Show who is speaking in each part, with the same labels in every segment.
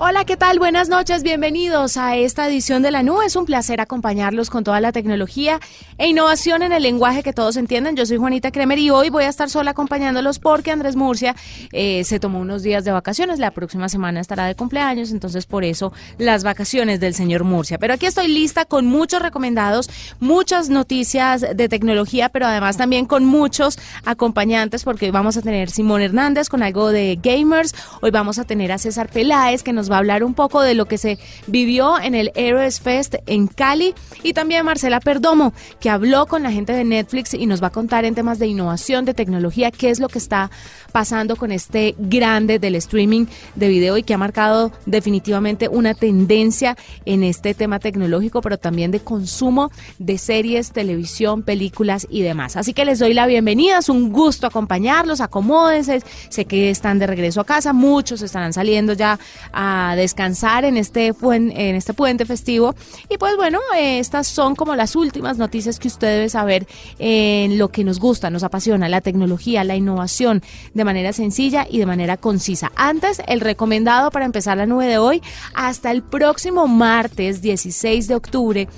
Speaker 1: Hola, ¿qué tal? Buenas noches, bienvenidos a esta edición de la nube. Es un placer acompañarlos con toda la tecnología e innovación en el lenguaje que todos entienden. Yo soy Juanita Kremer y hoy voy a estar sola acompañándolos porque Andrés Murcia eh, se tomó unos días de vacaciones. La próxima semana estará de cumpleaños, entonces por eso las vacaciones del señor Murcia. Pero aquí estoy lista con muchos recomendados, muchas noticias de tecnología, pero además también con muchos acompañantes porque hoy vamos a tener Simón Hernández con algo de gamers. Hoy vamos a tener a César Peláez que nos va a hablar un poco de lo que se vivió en el Heroes Fest en Cali y también Marcela Perdomo, que habló con la gente de Netflix y nos va a contar en temas de innovación, de tecnología, qué es lo que está pasando con este grande del streaming de video y que ha marcado definitivamente una tendencia en este tema tecnológico, pero también de consumo de series, televisión, películas y demás. Así que les doy la bienvenida, es un gusto acompañarlos, acomódense, sé que están de regreso a casa, muchos estarán saliendo ya a descansar en este, en este puente festivo. Y pues bueno, estas son como las últimas noticias que usted debe saber en lo que nos gusta, nos apasiona, la tecnología, la innovación, de manera sencilla y de manera concisa. Antes, el recomendado para empezar la nube de hoy, hasta el próximo martes 16 de octubre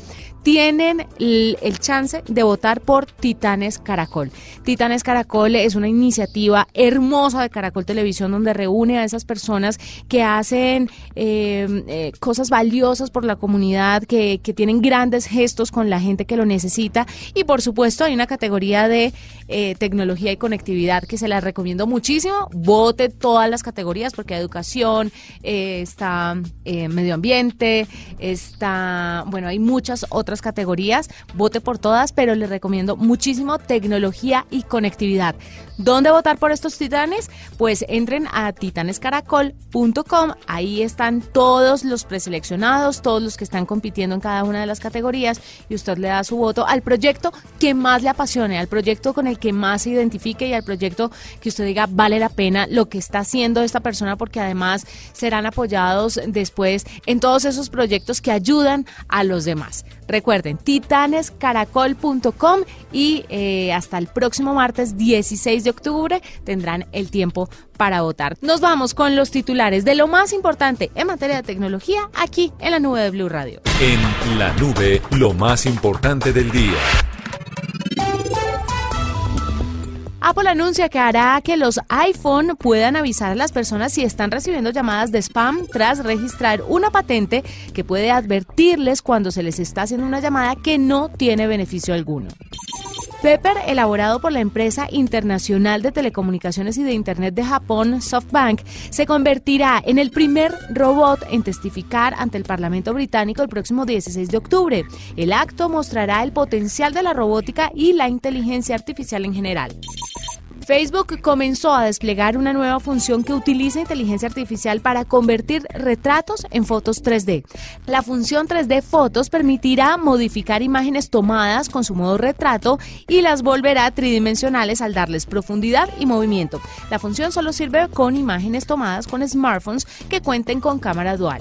Speaker 1: tienen el, chance de votar por Titanes Caracol. Titanes Caracol es una iniciativa hermosa de Caracol Televisión donde reúne a esas personas que hacen em, eh, cosas valiosas por la comunidad, que, que, tienen grandes gestos con la gente que lo necesita y por supuesto hay una categoría de eh, tecnología y conectividad que se la recomiendo muchísimo. Vote todas las categorías porque educación, eh, está medio ambiente, está, bueno, hay muchas otras categorías, vote por todas, pero les recomiendo muchísimo tecnología y conectividad. ¿Dónde votar por estos titanes? Pues entren a titanescaracol.com, ahí están todos los preseleccionados, todos los que están compitiendo en cada una de las categorías y usted le da su voto al proyecto que más le apasione, al proyecto con el que más se identifique y al proyecto que usted diga vale la pena lo que está haciendo esta persona porque además serán apoyados después en todos esos proyectos que ayudan a los demás. Recuerden, titanescaracol.com y eh, hasta el próximo martes 16 de octubre tendrán el tiempo para votar. Nos vamos con los titulares de lo más importante en materia de tecnología aquí en la nube de Blue Radio.
Speaker 2: En la nube, lo más importante del día.
Speaker 1: Apple anuncia que hará que los iPhone puedan avisar a las personas si están recibiendo llamadas de spam tras registrar una patente que puede advertirles cuando se les está haciendo una llamada que no tiene beneficio alguno. Pepper, elaborado por la empresa internacional de telecomunicaciones y de Internet de Japón, SoftBank, se convertirá en el primer robot en testificar ante el Parlamento británico el próximo 16 de octubre. El acto mostrará el potencial de la robótica y la inteligencia artificial en general. Facebook comenzó a desplegar una nueva función que utiliza inteligencia artificial para convertir retratos en fotos 3D. La función 3D Fotos permitirá modificar imágenes tomadas con su modo retrato y las volverá tridimensionales al darles profundidad y movimiento. La función solo sirve con imágenes tomadas con smartphones que cuenten con cámara dual.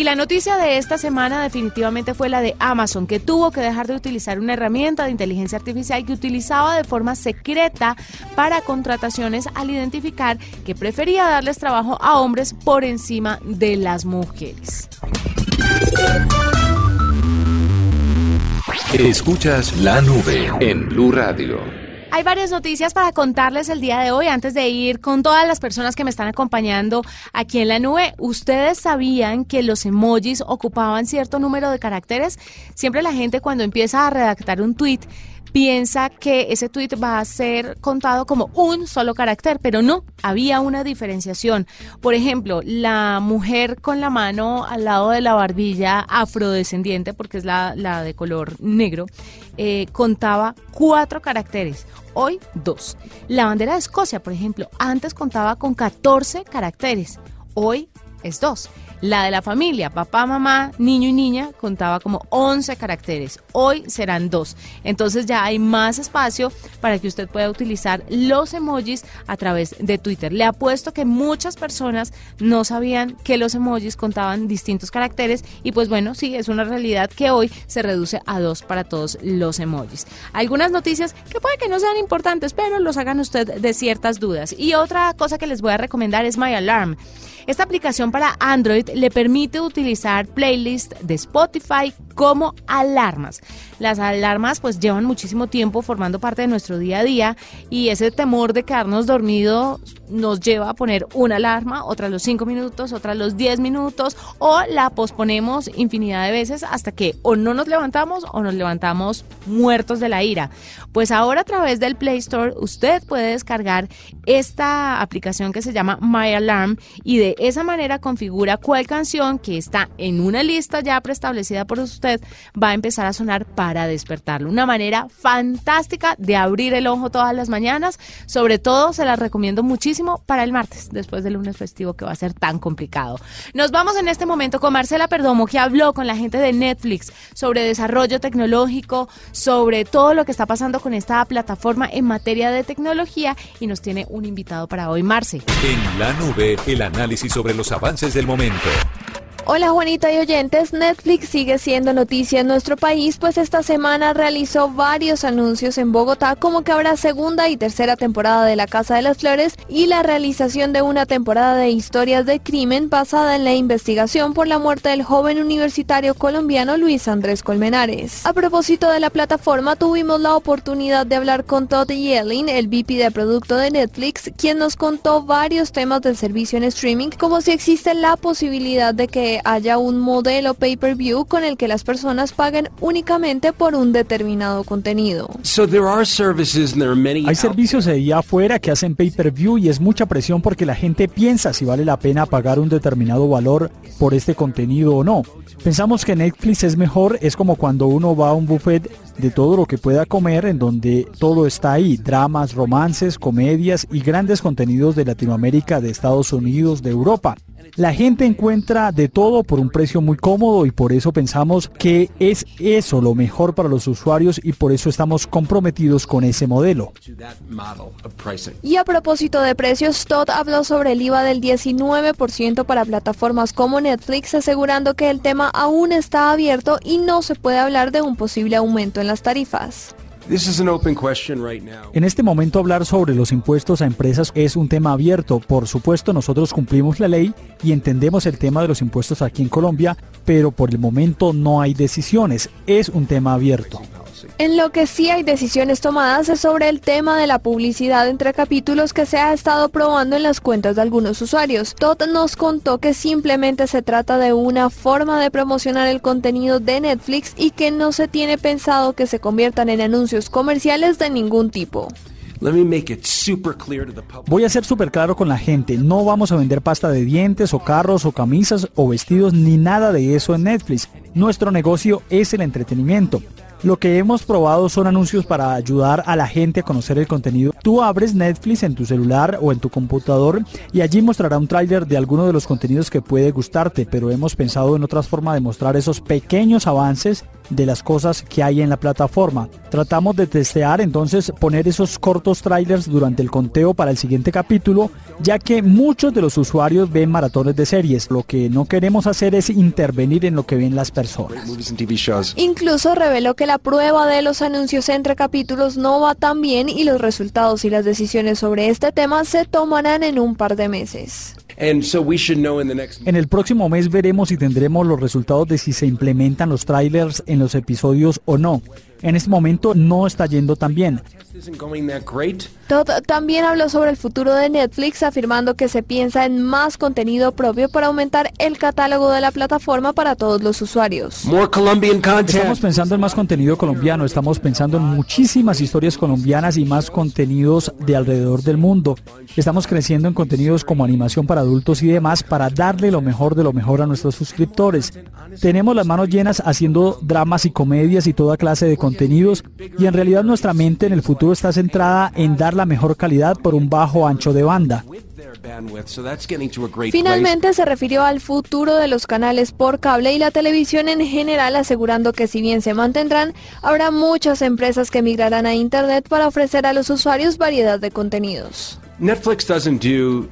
Speaker 1: Y la noticia de esta semana definitivamente fue la de Amazon, que tuvo que dejar de utilizar una herramienta de inteligencia artificial que utilizaba de forma secreta para contrataciones al identificar que prefería darles trabajo a hombres por encima de las mujeres.
Speaker 2: Escuchas la nube en Blue Radio.
Speaker 1: Hay varias noticias para contarles el día de hoy antes de ir con todas las personas que me están acompañando aquí en la nube. ¿Ustedes sabían que los emojis ocupaban cierto número de caracteres? Siempre la gente cuando empieza a redactar un tweet piensa que ese tweet va a ser contado como un solo carácter, pero no, había una diferenciación. Por ejemplo, la mujer con la mano al lado de la barbilla afrodescendiente, porque es la, de color negro, eh, contaba cuatro caracteres, hoy dos. La bandera de Escocia, por ejemplo, antes contaba con 14 caracteres, hoy es dos. La de la familia, papá, mamá, niño y niña, contaba como 11 caracteres. Hoy serán dos. Entonces ya hay más espacio para que usted pueda utilizar los emojis a través de Twitter. Le apuesto que muchas personas no sabían que los emojis contaban distintos caracteres y pues bueno, sí, es una realidad que hoy se reduce a dos para todos los emojis. Algunas noticias que puede que no sean importantes, pero los hagan usted de ciertas dudas. Y otra cosa que les voy a recomendar es My Alarm. Esta aplicación para Android le permite utilizar playlists de Spotify como alarmas. Las alarmas pues llevan muchísimo tiempo formando parte de nuestro día a día y ese temor de quedarnos dormidos nos lleva a poner una alarma, otra los 5 minutos, otra los 10 minutos o la posponemos infinidad de veces hasta que o no nos levantamos o nos levantamos muertos de la ira. Pues ahora a través del Play Store usted puede descargar esta aplicación que se llama My Alarm y de esa manera configura cuál canción que está en una lista ya preestablecida por usted va a empezar a sonar para despertarlo. Una manera fantástica de abrir el ojo todas las mañanas. Sobre todo se las recomiendo muchísimo para el martes, después del lunes festivo que va a ser tan complicado. Nos vamos en este momento con Marcela Perdomo, que habló con la gente de Netflix sobre desarrollo tecnológico, sobre todo lo que está pasando con esta plataforma en materia de tecnología y nos tiene un invitado para hoy, Marce.
Speaker 2: En la nube, el análisis sobre los avances del momento.
Speaker 3: Hola Juanita y oyentes, Netflix sigue siendo noticia en nuestro país, pues esta semana realizó varios anuncios en Bogotá como que habrá segunda y tercera temporada de La Casa de las Flores y la realización de una temporada de historias de crimen basada en la investigación por la muerte del joven universitario colombiano Luis Andrés Colmenares. A propósito de la plataforma, tuvimos la oportunidad de hablar con Todd Yelling, el VP de producto de Netflix, quien nos contó varios temas del servicio en streaming, como si existe la posibilidad de que haya un modelo pay-per-view con el que las personas paguen únicamente por un determinado contenido.
Speaker 4: Hay servicios ahí afuera que hacen pay-per-view y es mucha presión porque la gente piensa si vale la pena pagar un determinado valor por este contenido o no. Pensamos que Netflix es mejor, es como cuando uno va a un buffet de todo lo que pueda comer en donde todo está ahí, dramas, romances, comedias y grandes contenidos de Latinoamérica, de Estados Unidos, de Europa. La gente encuentra de todo por un precio muy cómodo y por eso pensamos que es eso lo mejor para los usuarios y por eso estamos comprometidos con ese modelo.
Speaker 3: Y a propósito de precios, Todd habló sobre el IVA del 19% para plataformas como Netflix, asegurando que el tema aún está abierto y no se puede hablar de un posible aumento en las tarifas.
Speaker 4: En este momento hablar sobre los impuestos a empresas es un tema abierto. Por supuesto, nosotros cumplimos la ley y entendemos el tema de los impuestos aquí en Colombia, pero por el momento no hay decisiones. Es un tema abierto.
Speaker 3: En lo que sí hay decisiones tomadas es sobre el tema de la publicidad entre capítulos que se ha estado probando en las cuentas de algunos usuarios. Todd nos contó que simplemente se trata de una forma de promocionar el contenido de Netflix y que no se tiene pensado que se conviertan en anuncios comerciales de ningún tipo.
Speaker 4: Voy a ser súper claro con la gente, no vamos a vender pasta de dientes o carros o camisas o vestidos ni nada de eso en Netflix. Nuestro negocio es el entretenimiento. Lo que hemos probado son anuncios para ayudar a la gente a conocer el contenido. Tú abres Netflix en tu celular o en tu computador y allí mostrará un tráiler de alguno de los contenidos que puede gustarte, pero hemos pensado en otras formas de mostrar esos pequeños avances de las cosas que hay en la plataforma. Tratamos de testear entonces poner esos cortos trailers durante el conteo para el siguiente capítulo, ya que muchos de los usuarios ven maratones de series. Lo que no queremos hacer es intervenir en lo que ven las personas.
Speaker 3: Incluso reveló que la prueba de los anuncios entre capítulos no va tan bien y los resultados y las decisiones sobre este tema se tomarán en un par de meses.
Speaker 4: En el próximo mes veremos si tendremos los resultados de si se implementan los trailers en los episodios o no. En este momento no está yendo tan bien.
Speaker 3: Todd también habló sobre el futuro de Netflix, afirmando que se piensa en más contenido propio para aumentar el catálogo de la plataforma para todos los usuarios.
Speaker 4: Estamos pensando en más contenido colombiano, estamos pensando en muchísimas historias colombianas y más contenidos de alrededor del mundo. Estamos creciendo en contenidos como animación para adultos y demás para darle lo mejor de lo mejor a nuestros suscriptores. Tenemos las manos llenas haciendo dramas y comedias y toda clase de y en realidad nuestra mente en el futuro está centrada en dar la mejor calidad por un bajo ancho de banda.
Speaker 3: Finalmente se refirió al futuro de los canales por cable y la televisión en general, asegurando que si bien se mantendrán, habrá muchas empresas que migrarán a Internet para ofrecer a los usuarios variedad de contenidos.
Speaker 5: Netflix doesn't do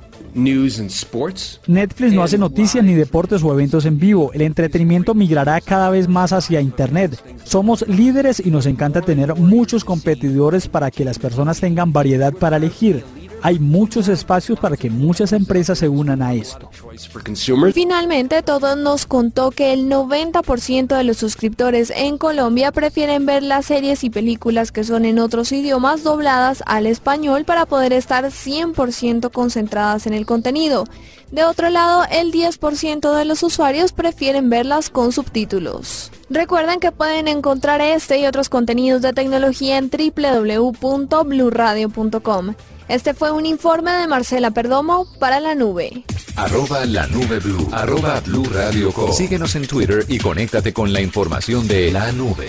Speaker 4: Netflix no hace noticias ni deportes o eventos en vivo. El entretenimiento migrará cada vez más hacia Internet. Somos líderes y nos encanta tener muchos competidores para que las personas tengan variedad para elegir hay muchos espacios para que muchas empresas se unan a esto.
Speaker 3: Finalmente, todo nos contó que el 90% de los suscriptores en Colombia prefieren ver las series y películas que son en otros idiomas dobladas al español para poder estar 100% concentradas en el contenido. De otro lado, el 10% de los usuarios prefieren verlas con subtítulos. Recuerden que pueden encontrar este y otros contenidos de tecnología en www.bluradio.com. Este fue un informe de Marcela Perdomo para la nube.
Speaker 2: Arroba la nube blue. Arroba blue radio Síguenos en Twitter y conéctate con la información de la nube.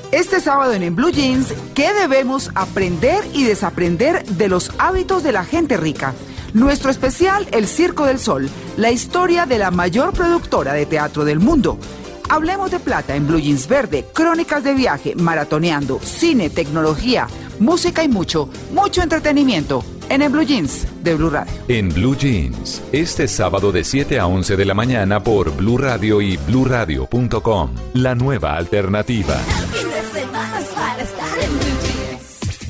Speaker 6: Este sábado en, en Blue Jeans, ¿qué debemos aprender y desaprender de los hábitos de la gente rica? Nuestro especial, El Circo del Sol, la historia de la mayor productora de teatro del mundo. Hablemos de plata en Blue Jeans Verde, crónicas de viaje, maratoneando, cine, tecnología, música y mucho, mucho entretenimiento en el Blue Jeans de Blue Radio.
Speaker 2: En Blue Jeans, este sábado de 7 a 11 de la mañana por Blue Radio y bluradio.com, la nueva alternativa.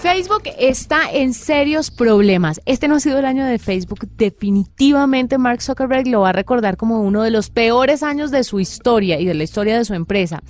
Speaker 1: Facebook está en serios problemas. Este no ha sido el año de Facebook. Definitivamente Mark Zuckerberg lo va a recordar como uno de los peores años de su historia y de la historia de su empresa.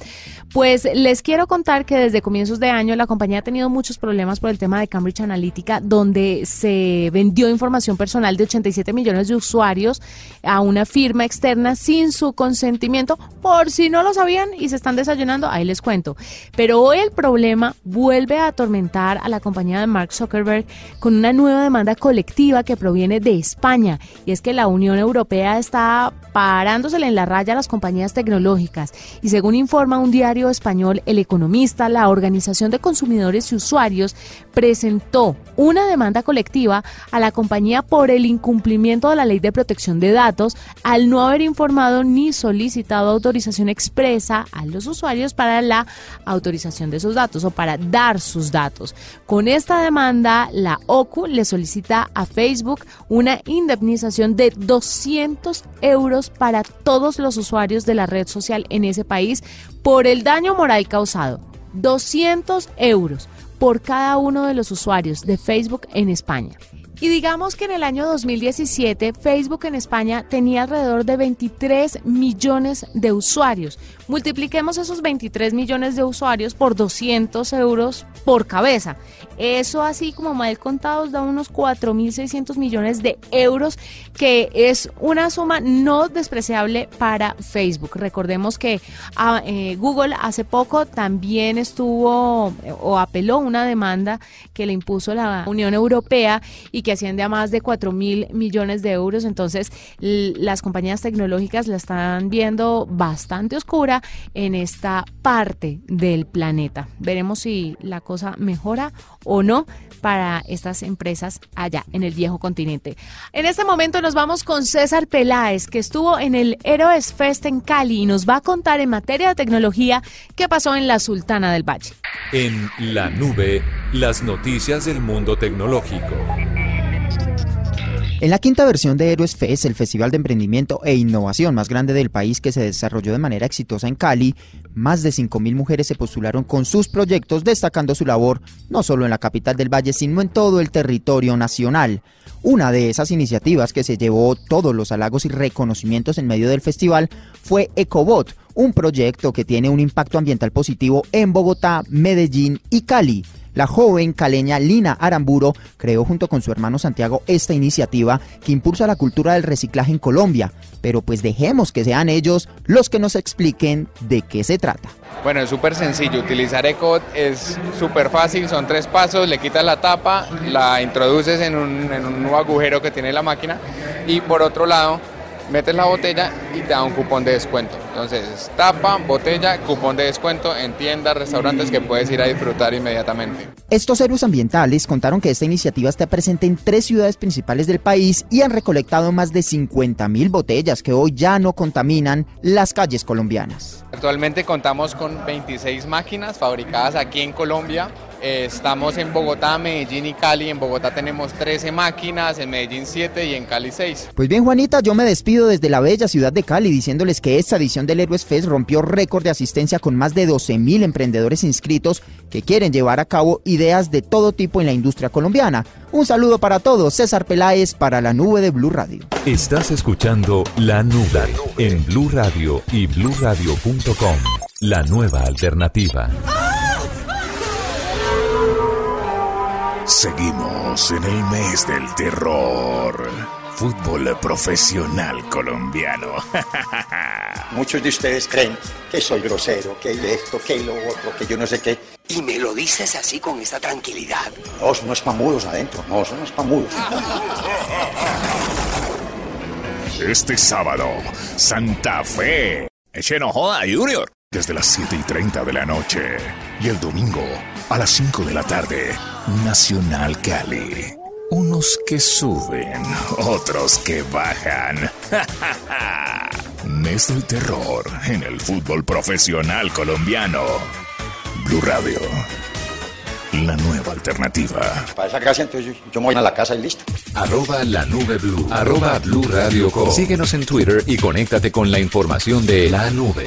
Speaker 1: Pues les quiero contar que desde comienzos de año la compañía ha tenido muchos problemas por el tema de Cambridge Analytica, donde se vendió información personal de 87 millones de usuarios a una firma externa sin su consentimiento. Por si no lo sabían y se están desayunando, ahí les cuento. Pero hoy el problema vuelve a atormentar a la compañía de Mark Zuckerberg con una nueva demanda colectiva que proviene de España. Y es que la Unión Europea está parándosele en la raya a las compañías tecnológicas. Y según informa un diario español El Economista, la Organización de Consumidores y Usuarios presentó una demanda colectiva a la compañía por el incumplimiento de la ley de protección de datos al no haber informado ni solicitado autorización expresa a los usuarios para la autorización de sus datos o para dar sus datos. Con esta demanda, la OCU le solicita a Facebook una indemnización de 200 euros para todos los usuarios de la red social en ese país por el daño moral causado. 200 euros por cada uno de los usuarios de Facebook en España. Y digamos que en el año 2017 Facebook en España tenía alrededor de 23 millones de usuarios. Multipliquemos esos 23 millones de usuarios por 200 euros por cabeza. Eso así como mal contados da unos 4.600 millones de euros, que es una suma no despreciable para Facebook. Recordemos que ah, eh, Google hace poco también estuvo o apeló una demanda que le impuso la Unión Europea y que asciende a más de 4 mil millones de euros. Entonces, las compañías tecnológicas la están viendo bastante oscura en esta parte del planeta. Veremos si la cosa mejora o no para estas empresas allá en el viejo continente. En este momento nos vamos con César Peláez, que estuvo en el Héroes Fest en Cali y nos va a contar en materia de tecnología qué pasó en la Sultana del Valle.
Speaker 2: En la nube, las noticias del mundo tecnológico.
Speaker 7: En la quinta versión de Héroes Fest, el festival de emprendimiento e innovación más grande del país que se desarrolló de manera exitosa en Cali, más de 5.000 mujeres se postularon con sus proyectos, destacando su labor no solo en la capital del Valle, sino en todo el territorio nacional. Una de esas iniciativas que se llevó todos los halagos y reconocimientos en medio del festival fue Ecobot, un proyecto que tiene un impacto ambiental positivo en Bogotá, Medellín y Cali. La joven caleña Lina Aramburo creó junto con su hermano Santiago esta iniciativa que impulsa la cultura del reciclaje en Colombia. Pero pues dejemos que sean ellos los que nos expliquen de qué se trata.
Speaker 8: Bueno, es súper sencillo. Utilizar ECO es súper fácil, son tres pasos, le quitas la tapa, la introduces en un, en un agujero que tiene la máquina y por otro lado metes la botella y te da un cupón de descuento. Entonces, tapa, botella, cupón de descuento en tiendas, restaurantes que puedes ir a disfrutar inmediatamente.
Speaker 7: Estos héroes ambientales contaron que esta iniciativa está presente en tres ciudades principales del país y han recolectado más de 50 mil botellas que hoy ya no contaminan las calles colombianas.
Speaker 8: Actualmente contamos con 26 máquinas fabricadas aquí en Colombia eh, estamos en Bogotá, Medellín y Cali. En Bogotá tenemos 13 máquinas, en Medellín 7 y en Cali 6.
Speaker 7: Pues bien, Juanita, yo me despido desde la bella ciudad de Cali diciéndoles que esta edición del Héroes Fest rompió récord de asistencia con más de 12 mil emprendedores inscritos que quieren llevar a cabo ideas de todo tipo en la industria colombiana. Un saludo para todos, César Peláez para la nube de Blue Radio.
Speaker 2: Estás escuchando La Nube en Blue Radio y bluradio.com. La nueva alternativa.
Speaker 9: Seguimos en el mes del terror. Fútbol profesional colombiano.
Speaker 10: Muchos de ustedes creen que soy grosero, que esto, que lo otro, que yo no sé qué.
Speaker 11: Y me lo dices así con esa tranquilidad.
Speaker 10: No, son unos pamudos adentro, no, son unos pamudos.
Speaker 9: Este sábado, Santa Fe. Eche no joda, Junior. Desde las 7 y 30 de la noche. Y el domingo, a las 5 de la tarde, Nacional Cali. Unos que suben, otros que bajan. Mes del terror en el fútbol profesional colombiano. Blue Radio. La nueva alternativa.
Speaker 10: Para esa gracia, entonces yo, me voy a la casa y listo.
Speaker 2: Arroba la nube blue. Arroba blue radio Síguenos en Twitter y conéctate con la información de la nube.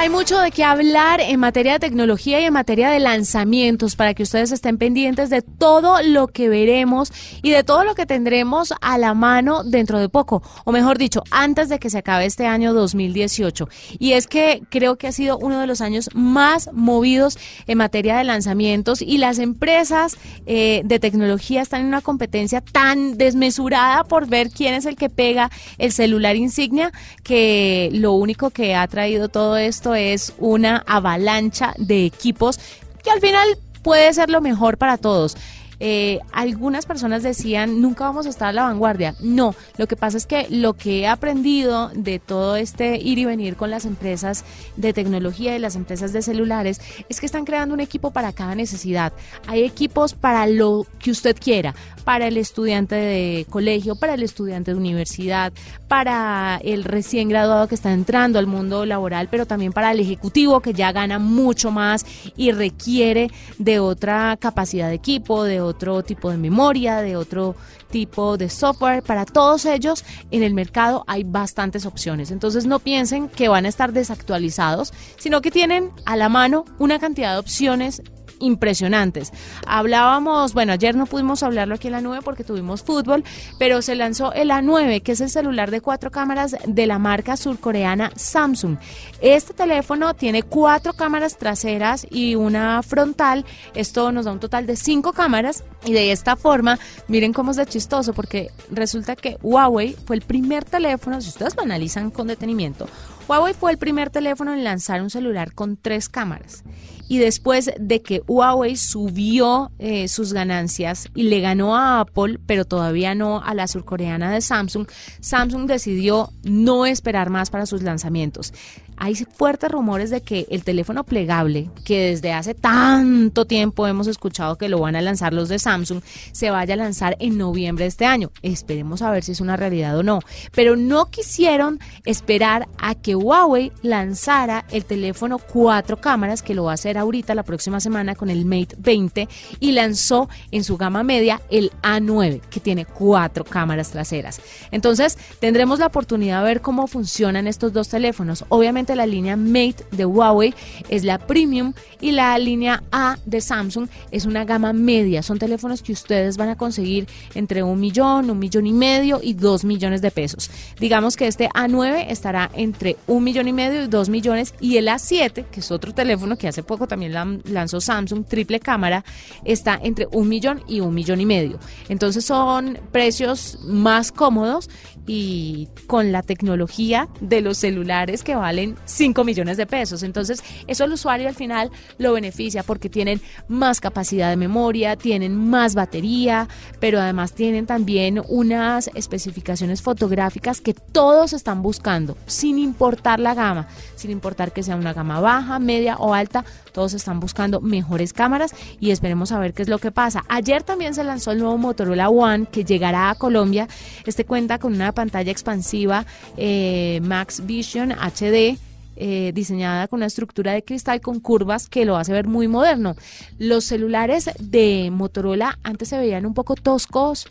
Speaker 1: Hay mucho de qué hablar en materia de tecnología y en materia de lanzamientos para que ustedes estén pendientes de todo lo que veremos y de todo lo que tendremos a la mano dentro de poco, o mejor dicho, antes de que se acabe este año 2018. Y es que creo que ha sido uno de los años más movidos en materia de lanzamientos y las empresas eh, de tecnología están en una competencia tan desmesurada por ver quién es el que pega el celular insignia que lo único que ha traído todo esto es una avalancha de equipos que al final puede ser lo mejor para todos. Eh, algunas personas decían, nunca vamos a estar a la vanguardia. No, lo que pasa es que lo que he aprendido de todo este ir y venir con las empresas de tecnología y las empresas de celulares es que están creando un equipo para cada necesidad. Hay equipos para lo que usted quiera, para el estudiante de colegio, para el estudiante de universidad, para el recién graduado que está entrando al mundo laboral, pero también para el ejecutivo que ya gana mucho más y requiere de otra capacidad de equipo, de otro tipo de memoria, de otro tipo de software. Para todos ellos en el mercado hay bastantes opciones. Entonces no piensen que van a estar desactualizados, sino que tienen a la mano una cantidad de opciones impresionantes. Hablábamos, bueno, ayer no pudimos hablarlo aquí en la nube porque tuvimos fútbol, pero se lanzó el A9, que es el celular de cuatro cámaras de la marca surcoreana Samsung. Este teléfono tiene cuatro cámaras traseras y una frontal. Esto nos da un total de cinco cámaras y de esta forma, miren cómo es de chistoso porque resulta que Huawei fue el primer teléfono, si ustedes lo analizan con detenimiento, Huawei fue el primer teléfono en lanzar un celular con tres cámaras y después de que Huawei subió eh, sus ganancias y le ganó a Apple, pero todavía no a la surcoreana de Samsung, Samsung decidió no esperar más para sus lanzamientos. Hay fuertes rumores de que el teléfono plegable, que desde hace tanto tiempo hemos escuchado que lo van a lanzar los de Samsung, se vaya a lanzar en noviembre de este año. Esperemos a ver si es una realidad o no. Pero no quisieron esperar a que Huawei lanzara el teléfono cuatro cámaras, que lo va a hacer ahorita la próxima semana con el Mate 20, y lanzó en su gama media el A9, que tiene cuatro cámaras traseras. Entonces, tendremos la oportunidad de ver cómo funcionan estos dos teléfonos. Obviamente la línea Mate de Huawei es la premium y la línea A de Samsung es una gama media. Son teléfonos que ustedes van a conseguir entre un millón, un millón y medio y dos millones de pesos. Digamos que este A9 estará entre un millón y medio y dos millones y el A7, que es otro teléfono que hace poco también lanzó Samsung, triple cámara, está entre un millón y un millón y medio. Entonces son precios más cómodos y con la tecnología de los celulares que valen 5 millones de pesos. Entonces, eso al usuario al final lo beneficia porque tienen más capacidad de memoria, tienen más batería, pero además tienen también unas especificaciones fotográficas que todos están buscando, sin importar la gama, sin importar que sea una gama baja, media o alta, todos están buscando mejores cámaras y esperemos a ver qué es lo que pasa. Ayer también se lanzó el nuevo Motorola One que llegará a Colombia. Este cuenta con una pantalla expansiva eh, Max Vision HD. Eh, diseñada con una estructura de cristal con curvas que lo hace ver muy moderno. Los celulares de Motorola antes se veían un poco toscos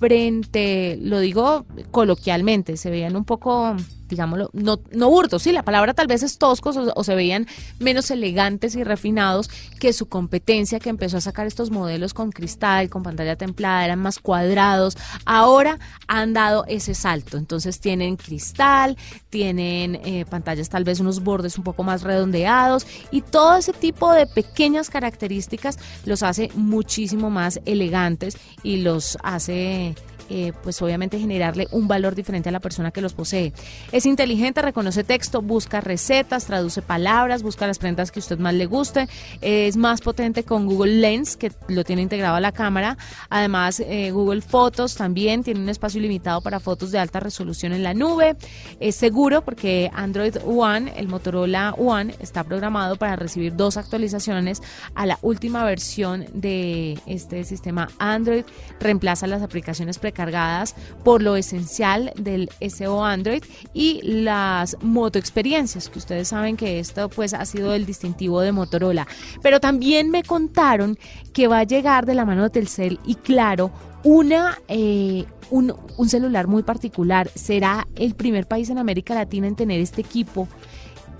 Speaker 1: frente, lo digo coloquialmente, se veían un poco digámoslo, no, no hurtos, sí, la palabra tal vez es toscos o, se veían menos elegantes y refinados que su competencia que empezó a sacar estos modelos con cristal, con pantalla templada, eran más cuadrados. Ahora han dado ese salto, entonces tienen cristal, tienen eh, pantallas tal vez unos bordes un poco más redondeados y todo ese tipo de pequeñas características los hace muchísimo más elegantes y los hace eh, pues obviamente generarle un valor diferente a la persona que los posee. Es inteligente, reconoce texto, busca recetas, traduce palabras, busca las prendas que usted más le guste. Es más potente con Google Lens, que lo tiene integrado a la cámara. Además, eh, Google Fotos también tiene un espacio limitado para fotos de alta resolución en la nube. Es seguro porque Android One, el Motorola One, está programado para recibir dos actualizaciones a la última versión de este sistema Android. Reemplaza las aplicaciones pre cargadas por lo esencial del SEO Android y las moto experiencias, que ustedes saben que esto pues ha sido el distintivo de Motorola. Pero también me contaron que va a llegar de la mano de Telcel y claro, una, eh, un, un celular muy particular. Será el primer país en América Latina en tener este equipo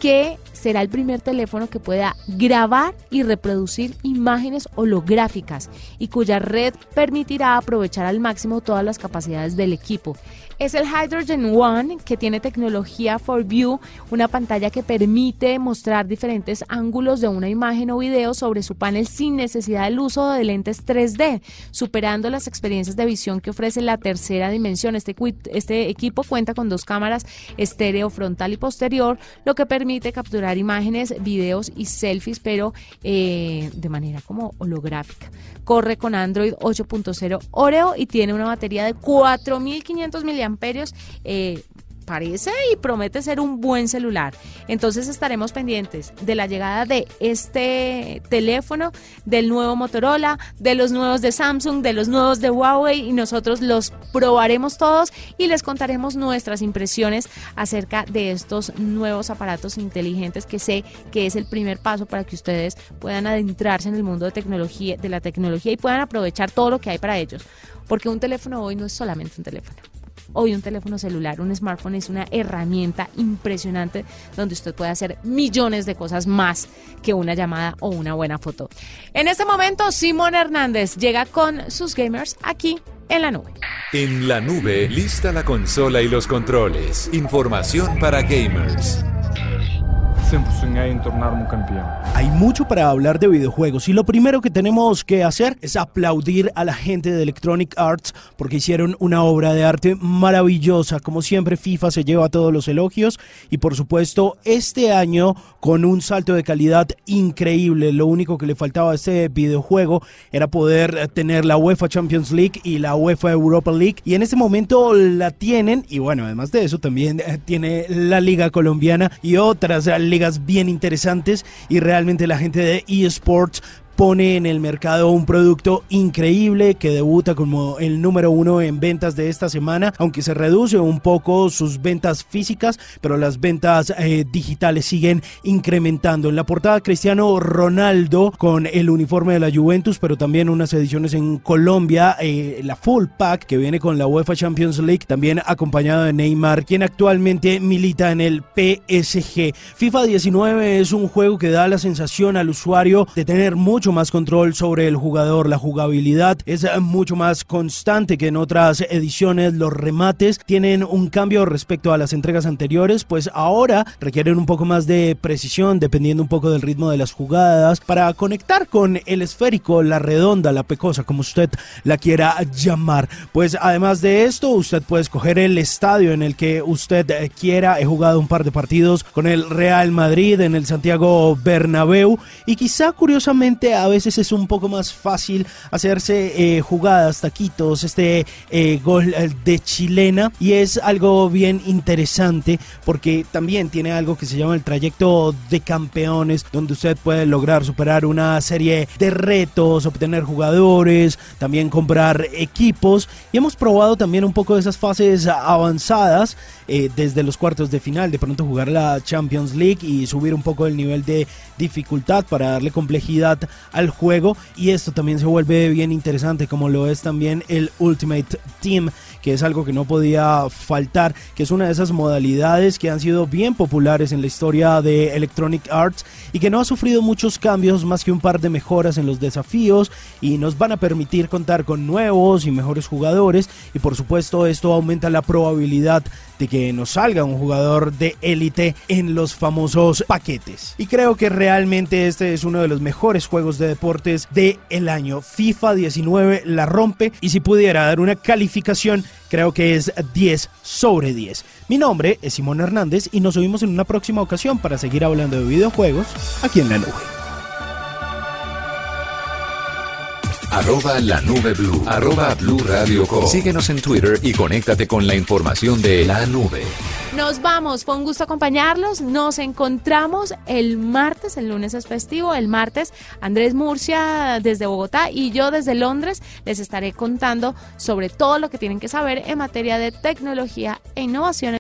Speaker 1: que será el primer teléfono que pueda grabar y reproducir imágenes holográficas y cuya red permitirá aprovechar al máximo todas las capacidades del equipo. Es el Hydrogen One que tiene tecnología for View, una pantalla que permite mostrar diferentes ángulos de una imagen o video sobre su panel sin necesidad del uso de lentes 3D, superando las experiencias de visión que ofrece la tercera dimensión. Este, este equipo cuenta con dos cámaras estéreo frontal y posterior, lo que permite capturar imágenes, videos y selfies, pero eh, de manera como holográfica. Corre con Android 8.0 Oreo y tiene una batería de 4.500 mAh amperios. Eh, parece y promete ser un buen celular. Entonces estaremos pendientes de la llegada de este teléfono, del nuevo Motorola, de los nuevos de Samsung, de los nuevos de Huawei y nosotros los probaremos todos y les contaremos nuestras impresiones acerca de estos nuevos aparatos inteligentes que sé que es el primer paso para que ustedes puedan adentrarse en el mundo de tecnología, de la tecnología y puedan aprovechar todo lo que hay para ellos, porque un teléfono hoy no es solamente un teléfono. Hoy un teléfono celular, un smartphone es una herramienta impresionante donde usted puede hacer millones de cosas más que una llamada o una buena foto. En este momento, Simón Hernández llega con sus gamers aquí en la nube.
Speaker 2: En la nube, lista la consola y los controles. Información para gamers.
Speaker 12: Sempre sonhei em tornar-me campeão.
Speaker 13: Hay mucho para hablar de videojuegos y lo primero que tenemos que hacer es aplaudir a la gente de Electronic Arts porque hicieron una obra de arte maravillosa. Como siempre, FIFA se lleva todos los elogios y por supuesto este año con un salto de calidad increíble. Lo único que le faltaba a este videojuego era poder tener la UEFA Champions League y la UEFA Europa League y en este momento la tienen y bueno, además de eso también eh, tiene la Liga Colombiana y otras ligas bien interesantes y realmente la gente de eSports pone en el mercado un producto increíble que debuta como el número uno en ventas de esta semana, aunque se reduce un poco sus ventas físicas, pero las ventas eh, digitales siguen incrementando. En la portada Cristiano Ronaldo con el uniforme de la Juventus, pero también unas ediciones en Colombia, eh, la Full Pack que viene con la UEFA Champions League, también acompañado de Neymar, quien actualmente milita en el PSG. FIFA 19 es un juego que da la sensación al usuario de tener mucho más control sobre el jugador, la jugabilidad es mucho más constante que en otras ediciones, los remates tienen un cambio respecto a las entregas anteriores, pues ahora requieren un poco más de precisión dependiendo un poco del ritmo de las jugadas para conectar con el esférico, la redonda, la pecosa, como usted la quiera llamar. Pues además de esto, usted puede escoger el estadio en el que usted quiera. He jugado un par de partidos con el Real Madrid en el Santiago Bernabéu y quizá curiosamente a veces es un poco más fácil hacerse eh, jugadas, taquitos, este eh, gol eh, de chilena. Y es algo bien interesante porque también tiene algo que se llama el trayecto de campeones donde usted puede lograr superar una serie de retos, obtener jugadores, también comprar equipos. Y hemos probado también un poco de esas fases avanzadas desde los cuartos de final, de pronto jugar la Champions League y subir un poco el nivel de dificultad para darle complejidad al juego. Y esto también se vuelve bien interesante como lo es también el Ultimate Team que es algo que no podía faltar, que es una de esas modalidades que han sido bien populares en la historia de Electronic Arts y que no ha sufrido muchos cambios más que un par de mejoras en los desafíos y nos van a permitir contar con nuevos y mejores jugadores y por supuesto esto aumenta la probabilidad de que nos salga un jugador de élite en los famosos paquetes. Y creo que realmente este es uno de los mejores juegos de deportes del el año. FIFA 19 la rompe y si pudiera dar una calificación creo que es 10 sobre 10. Mi nombre es Simón Hernández y nos oímos en una próxima ocasión para seguir hablando de videojuegos aquí en la nube.
Speaker 2: Arroba la nube blue. Arroba blue radio com. Síguenos en Twitter y conéctate con la información de la nube.
Speaker 1: Nos vamos, fue un gusto acompañarlos. Nos encontramos el martes, el lunes es festivo, el martes Andrés Murcia desde Bogotá y yo desde Londres les estaré contando sobre todo lo que tienen que saber en materia de tecnología e innovación.